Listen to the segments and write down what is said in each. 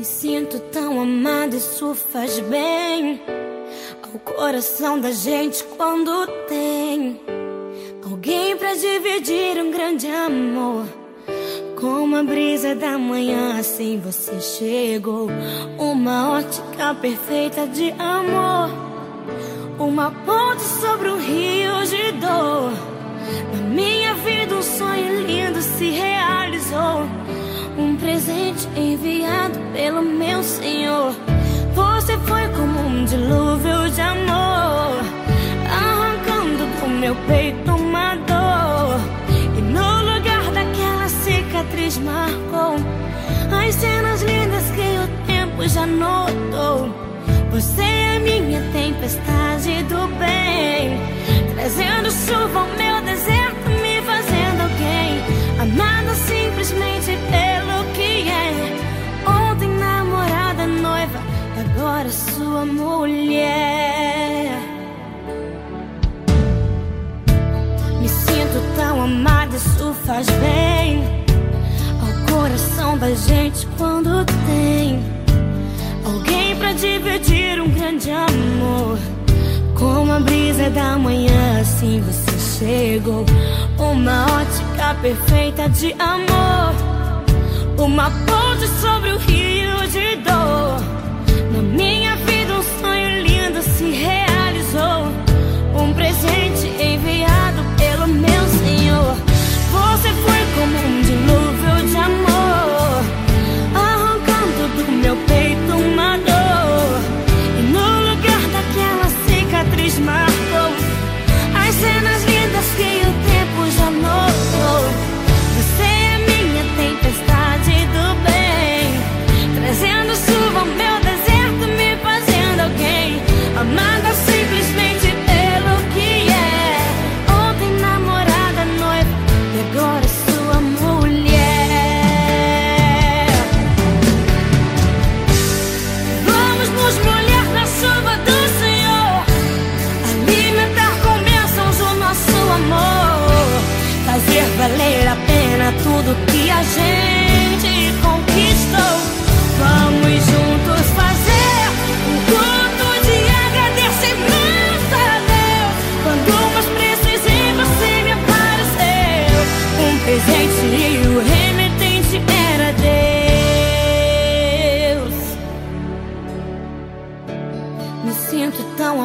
Me sinto tão amada, isso faz bem ao coração da gente quando tem alguém pra dividir um grande amor. Como a brisa da manhã, assim você chegou. Uma ótica perfeita de amor. Uma ponte sobre um rio de dor. Na minha dilúvio de amor, arrancando do meu peito uma dor. E no lugar daquela cicatriz marcou as cenas lindas que o tempo já notou. Você faz bem ao coração da gente quando tem alguém pra dividir um grande amor. Como a brisa da manhã, assim você chegou. Uma ótica perfeita de amor. Uma ponte sobre o rio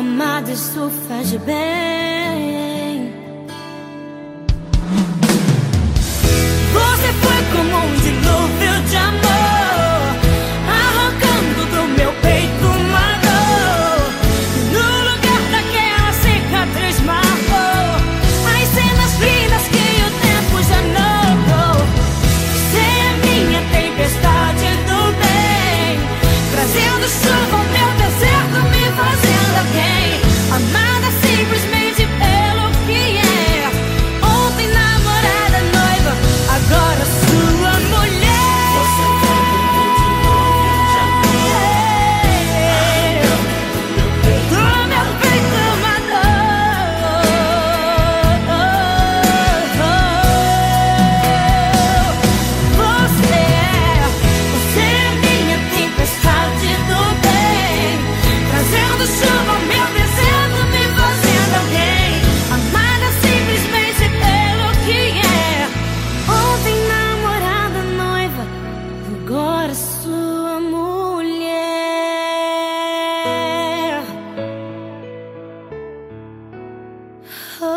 amado, isso faz bem. Você foi como um dilúvio de amor, arrancando do meu peito uma dor. No lugar daquela cicatriz marcou as cenas finas que o tempo já não dou. Você é minha tempestade do bem, trazendo chuva. Oh.